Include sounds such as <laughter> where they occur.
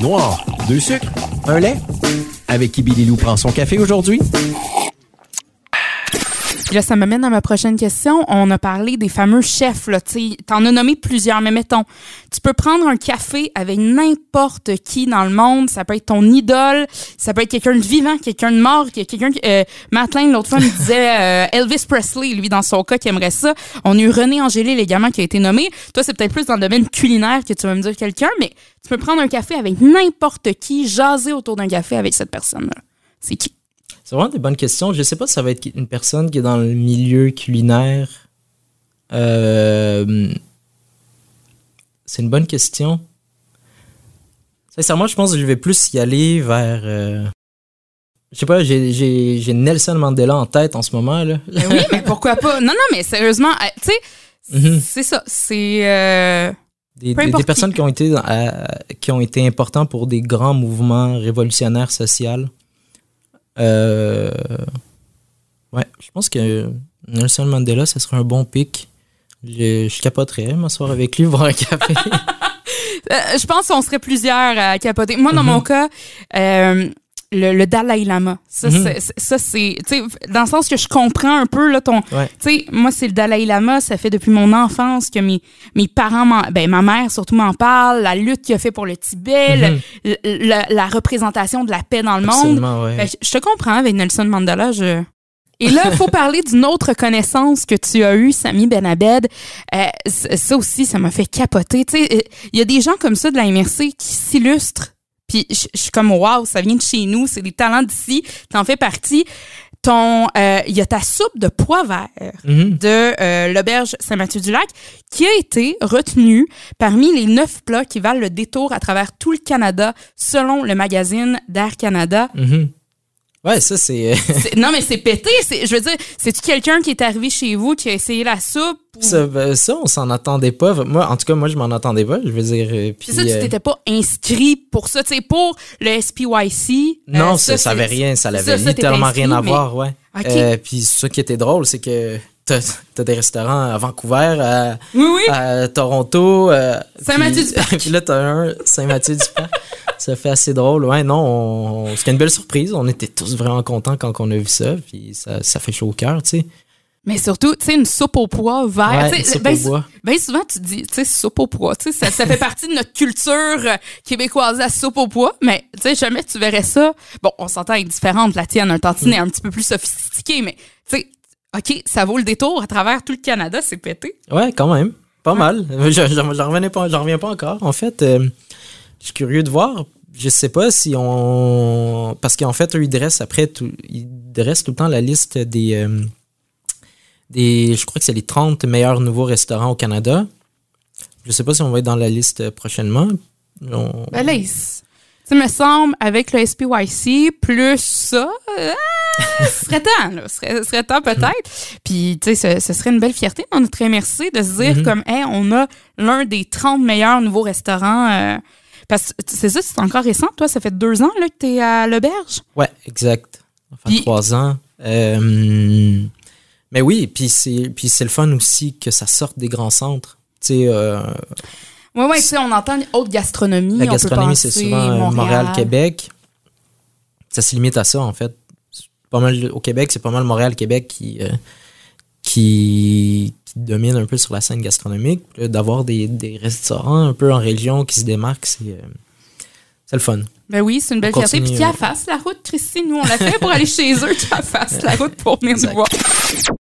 Noir, deux sucres, un lait. Avec qui Billy Lou prend son café aujourd'hui? Puis là, ça m'amène à ma prochaine question. On a parlé des fameux chefs, là. Tu en as nommé plusieurs, mais mettons, tu peux prendre un café avec n'importe qui dans le monde. Ça peut être ton idole, ça peut être quelqu'un de vivant, quelqu'un de mort, quelqu'un. Euh, l'autre fois, me disait <laughs> euh, Elvis Presley, lui, dans son cas, qui aimerait ça. On a eu René Angélil également qui a été nommé. Toi, c'est peut-être plus dans le domaine culinaire que tu vas me dire quelqu'un, mais tu peux prendre un café avec n'importe qui, jaser autour d'un café avec cette personne-là. C'est qui? C'est vraiment des bonnes questions. Je sais pas si ça va être une personne qui est dans le milieu culinaire. Euh, c'est une bonne question. Sincèrement, je pense que je vais plus y aller vers. Euh, je sais pas, j'ai Nelson Mandela en tête en ce moment. Là. Ben oui, mais pourquoi pas? Non, non, mais sérieusement, euh, tu sais, mhm. c'est ça. C'est. Des, des, personnes qui ont été qui ont été importantes pour des grands mouvements révolutionnaires sociaux. Euh, ouais, je pense que Nelson Mandela, ça serait un bon pic. Je, je capoterais m'asseoir avec lui, <laughs> boire un café. Euh, je pense qu'on serait plusieurs à capoter. Moi, dans mon mhm. cas, euh, le, Dalai Lama. Ça, mhm. c'est, dans le sens que je comprends un peu, là, ton, tu sais, moi, c'est le Dalai Lama, ça fait depuis mon enfance que mes, mes parents, ben, ma mère surtout m'en parle, la lutte qu'il a fait pour le Tibet, mhm. la, représentation de la paix dans le monde. Ben, je, te comprends avec Nelson Mandela, je... Et là, il faut <laughs> parler d'une autre connaissance que tu as eue, Sami Benabed. Euh, ça aussi, ça m'a fait capoter. Tu sais, il y a des gens comme ça de la MRC qui s'illustrent puis je, suis comme waouh, ça vient de chez nous, c'est des talents d'ici, t'en fais partie. Ton, euh, il y a ta soupe de pois vert mhm. de euh, l'auberge Saint-Mathieu-du-Lac qui a été retenue parmi les neuf plats qui valent le détour à travers tout le Canada selon le magazine d'Air Canada. Mhm. Ouais, ça, <laughs> c'est. non, mais c'est pété. Je veux dire, c'est-tu quelqu'un qui est arrivé chez vous, qui a essayé la soupe? Ben, ça, on s'en attendait pas. Moi, en tout cas, moi, je m'en attendais pas. Je veux dire. Euh, puis ça, tu euh, t'étais pas inscrit pour ça. Tu sais, pour le SPYC. Euh, non, ça, ça avait rien. Ça avait littéralement rien à voir, ouais. puis ce qui était drôle, c'est que t'as as des restaurants à Vancouver, à, oui, oui. à Toronto. Saint-Mathieu-du-Parc. <laughs> Puis là, t'as un Saint-Mathieu-du-Parc ça fait assez drôle. Ouais, non, c'était une belle surprise. On était tous vraiment contents quand on a vu ça. Puis ça, ça fait chaud au cœur, tu sais. Mais surtout, tu sais, une soupe au pois vert. Ouais, soupe ben, au bois. ben souvent, tu dis, tu sais, soupe au pois. Tu sais, ça, ça fait <laughs> partie de notre culture euh, québécoise, la soupe au pois. Mais, tu sais, jamais tu verrais ça. Bon, on s'entend, elle est différente. La tienne, un tantinet mm. un petit peu plus sophistiqué. Mais, tu sais, OK, ça vaut le détour à travers tout le Canada, c'est pété. Ouais, quand même. Pas mal. <laughs> J'en reviens pas, reviens pas encore. En fait, euh, je suis curieux de voir. Je sais pas si on. Parce qu'en fait, eux, ils dressent après tout. Ils dressent tout le temps la liste des. Euh, des je crois que c'est les 30 meilleurs nouveaux restaurants au Canada. Je sais pas si on va être dans la liste prochainement. On... Ben là, ça me semble, avec le SPYC, plus ça, euh, ce serait <laughs> temps, là. Ce serait, serait temps peut-être. Puis, tu sais, ce, serait une belle fierté dans notre MRC de se dire, mm-hmm. comme, hey, on a l'un des 30 meilleurs nouveaux restaurants. Euh, parce que c'est ça, c'est encore récent. Toi, ça fait deux ans là, que tu es à l'auberge? Ouais, exact. Enfin, trois ans. Euh, mais oui, puis c'est, puis c'est le fun aussi que ça sorte des grands centres. Tu sais. Euh, oui, oui, tu sais, on entend haute gastronomie. La gastronomie, c'est souvent Montréal, Québec. Ça se limite à ça, en fait. Pas mal, au Québec, c'est pas mal Montréal, Québec qui, euh, qui, domine un peu sur la scène gastronomique. D'avoir des, des, restaurants un peu en région qui se démarquent, c'est euh, le fun. Ben oui, c'est une belle fierté. Puis qui a face la route, Christine, nous on l'a fait pour aller chez eux, qui a face la route pour venir nous voir.